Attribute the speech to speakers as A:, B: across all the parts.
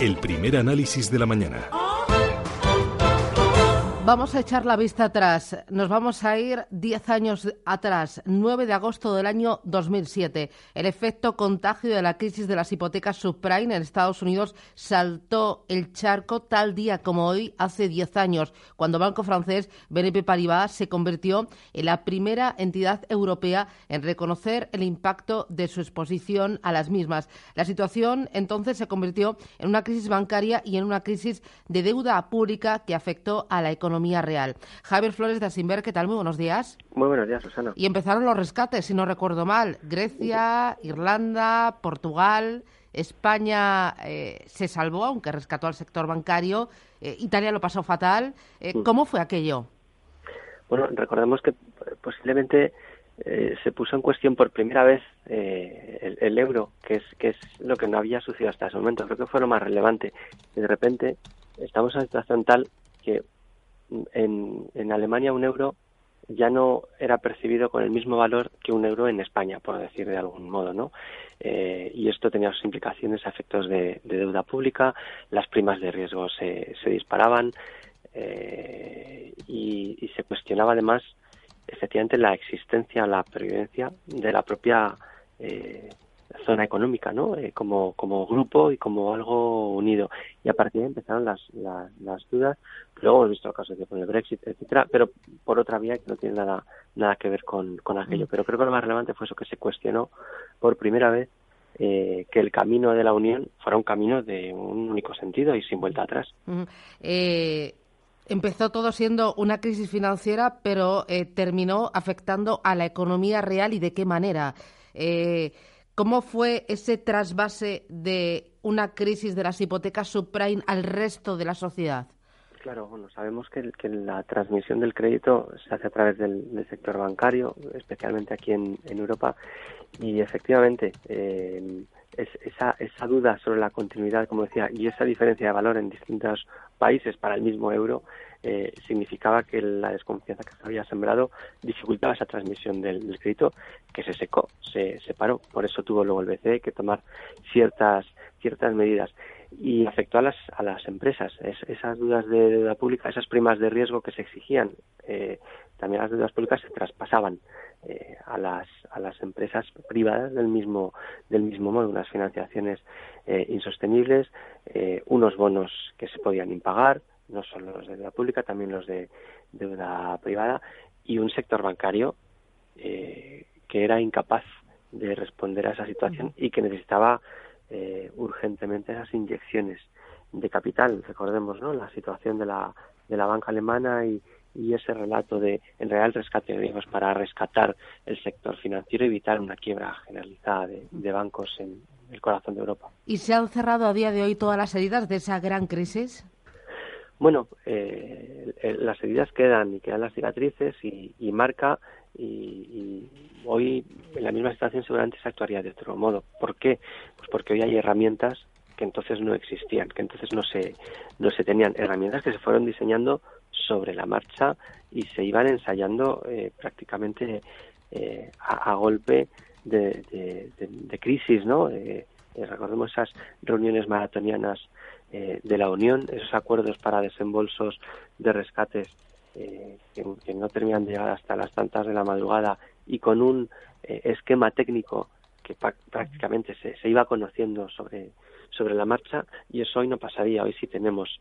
A: El primer análisis de la mañana.
B: Vamos a echar la vista atrás. Nos vamos a ir 10 años atrás, 9 de agosto del año 2007. El efecto contagio de la crisis de las hipotecas subprime en Estados Unidos saltó el charco tal día como hoy, hace 10 años, cuando banco francés BNP Paribas se convirtió en la primera entidad europea en reconocer el impacto de su exposición a las mismas. La situación entonces se convirtió en una crisis bancaria y en una crisis de deuda pública que afectó a la economía real. Javier Flores de Asimber, ¿qué tal? Muy buenos días.
C: Muy buenos días, Susana.
B: Y empezaron los rescates, si no recuerdo mal. Grecia, Irlanda, Portugal, España eh, se salvó, aunque rescató al sector bancario. Eh, Italia lo pasó fatal. Eh, mm. ¿Cómo fue aquello?
C: Bueno, recordemos que posiblemente se puso en cuestión por primera vez el, euro, que es, que es lo que no había sucedido hasta ese momento. Creo que fue lo más relevante. Y de repente estamos en una situación tal que en, en Alemania un euro ya no era percibido con el mismo valor que un euro en España, por decir de algún modo, ¿no? Eh, y esto tenía sus implicaciones a efectos de, deuda pública, las primas de riesgo se, se disparaban eh, y, se cuestionaba además efectivamente la existencia, la pervivencia de la propia eh, zona económica, ¿no? Eh, como, como grupo y como algo unido. Y a partir de ahí empezaron las, las, dudas. Luego hemos visto casos de con el Brexit, etcétera, pero por otra vía que no tiene nada, nada que ver con, con aquello. Mm. Pero creo que lo más relevante fue eso que se cuestionó por primera vez eh, que el camino de la Unión fuera un camino de un único sentido y sin vuelta atrás.
B: Mm. Eh, empezó todo siendo una crisis financiera, pero terminó afectando a la economía real y de qué manera. ¿Cómo fue ese trasvase de una crisis de las hipotecas subprime al resto de la sociedad?
C: Claro, bueno, sabemos que, la transmisión del crédito se hace a través del, sector bancario, especialmente aquí en, Europa, y efectivamente eh, esa, esa duda sobre la continuidad, como decía, y esa diferencia de valor en distintos países para el mismo euro, eh, significaba que la desconfianza que se había sembrado dificultaba esa transmisión del, crédito que se secó, se separó. Por eso tuvo luego el BCE que tomar ciertas, ciertas medidas y afectó a las, a las empresas. esas dudas de deuda pública, esas primas de riesgo que se exigían, eh, también las deudas públicas se traspasaban eh, a, las, a las empresas privadas del mismo, del mismo modo, unas financiaciones insostenibles, unos bonos que se podían impagar, no solo los de deuda pública, también los de deuda privada, y un sector bancario eh, que era incapaz de responder a esa situación y que necesitaba eh, urgentemente esas inyecciones de capital. Recordemos ¿no? la situación de la, de la banca alemana y, y ese relato de en real rescate de riesgos para rescatar el sector financiero y evitar una quiebra generalizada de, de, bancos en el corazón de Europa.
B: ¿Y se han cerrado a día de hoy todas las heridas de esa gran crisis?
C: Bueno, eh, las heridas quedan y quedan las cicatrices y, marca y, hoy en la misma situación seguramente se actuaría de otro modo. ¿Por qué? Pues porque hoy hay herramientas que entonces no existían, que entonces no se, no se tenían, herramientas que se fueron diseñando sobre la marcha y se iban ensayando eh, prácticamente eh, a, golpe de, de, crisis, ¿no? recordemos esas reuniones maratonianas eh, de la Unión, esos acuerdos para desembolsos de rescates eh, que, no terminan de llegar hasta las tantas de la madrugada y con un eh, esquema técnico que prácticamente se, se, iba conociendo sobre, sobre la marcha y eso hoy no pasaría. Hoy sí tenemos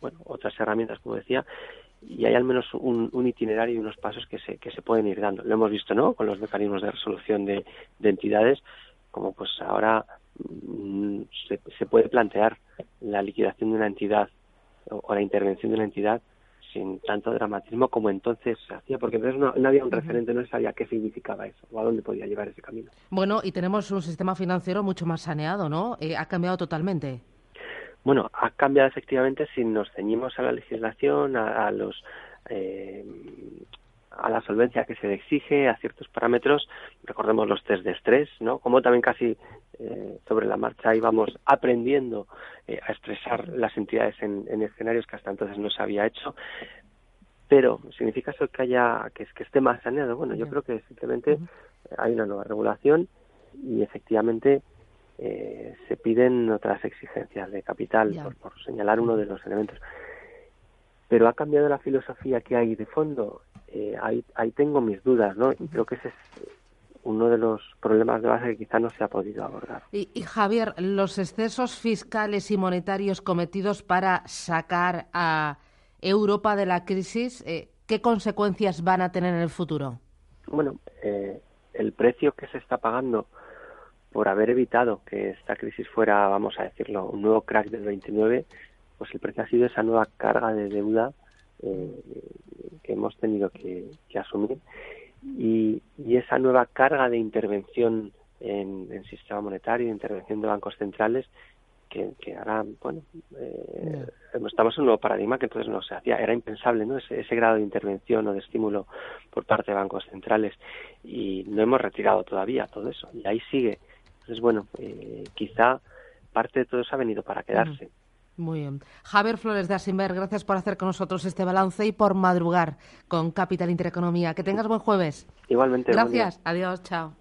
C: bueno, otras herramientas, como decía, y hay al menos un, itinerario y unos pasos que se, que se pueden ir dando. Lo hemos visto, ¿no?, con los mecanismos de resolución de, de entidades, como pues ahora se, se, puede plantear la liquidación de una entidad o, la intervención de una entidad sin tanto dramatismo como entonces se hacía, porque entonces no, había un referente, no sabía qué significaba eso o a dónde podía llevar ese camino.
B: Bueno, y tenemos un sistema financiero mucho más saneado, ¿no? Eh, ha cambiado totalmente.
C: Bueno, ha cambiado efectivamente si nos ceñimos a la legislación, a, los eh, a la solvencia que se exige, a ciertos parámetros, recordemos los test de estrés, ¿no? Como también casi eh, sobre la marcha íbamos aprendiendo eh, a expresar las entidades en, escenarios que hasta entonces no se había hecho. Pero, ¿significa eso que haya, que, que esté más saneado? Bueno, yo creo que simplemente hay una nueva regulación y efectivamente eh, se piden otras exigencias de capital, por, señalar uno de los elementos. Pero ha cambiado la filosofía que hay de fondo. Eh, ahí, ahí tengo mis dudas, ¿no? Y creo que ese es uno de los problemas de base que quizá no se ha podido abordar.
B: Y, Javier, los excesos fiscales y monetarios cometidos para sacar a Europa de la crisis, eh, ¿qué consecuencias van a tener en el futuro?
C: Bueno, eh, el precio que se está pagando por haber evitado que esta crisis fuera, vamos a decirlo, un nuevo crack del 29, pues el precio ha sido esa nueva carga de deuda eh, que hemos tenido que, asumir. Y, esa nueva carga de intervención en el sistema monetario, de intervención de bancos centrales, que, ahora, bueno, eh, estamos en un nuevo paradigma que entonces no se hacía, era impensable, ¿no? Ese, ese, grado de intervención o de estímulo por parte de bancos centrales. Y no hemos retirado todavía todo eso. Y ahí sigue. Entonces, bueno, eh, quizá parte de todo eso ha venido para quedarse.
B: Muy bien. Javier Flores de Asimber, gracias por hacer con nosotros este balance y por madrugar con Capital Intereconomía. Que tengas buen jueves.
C: Igualmente.
B: Gracias. Adiós. Chao.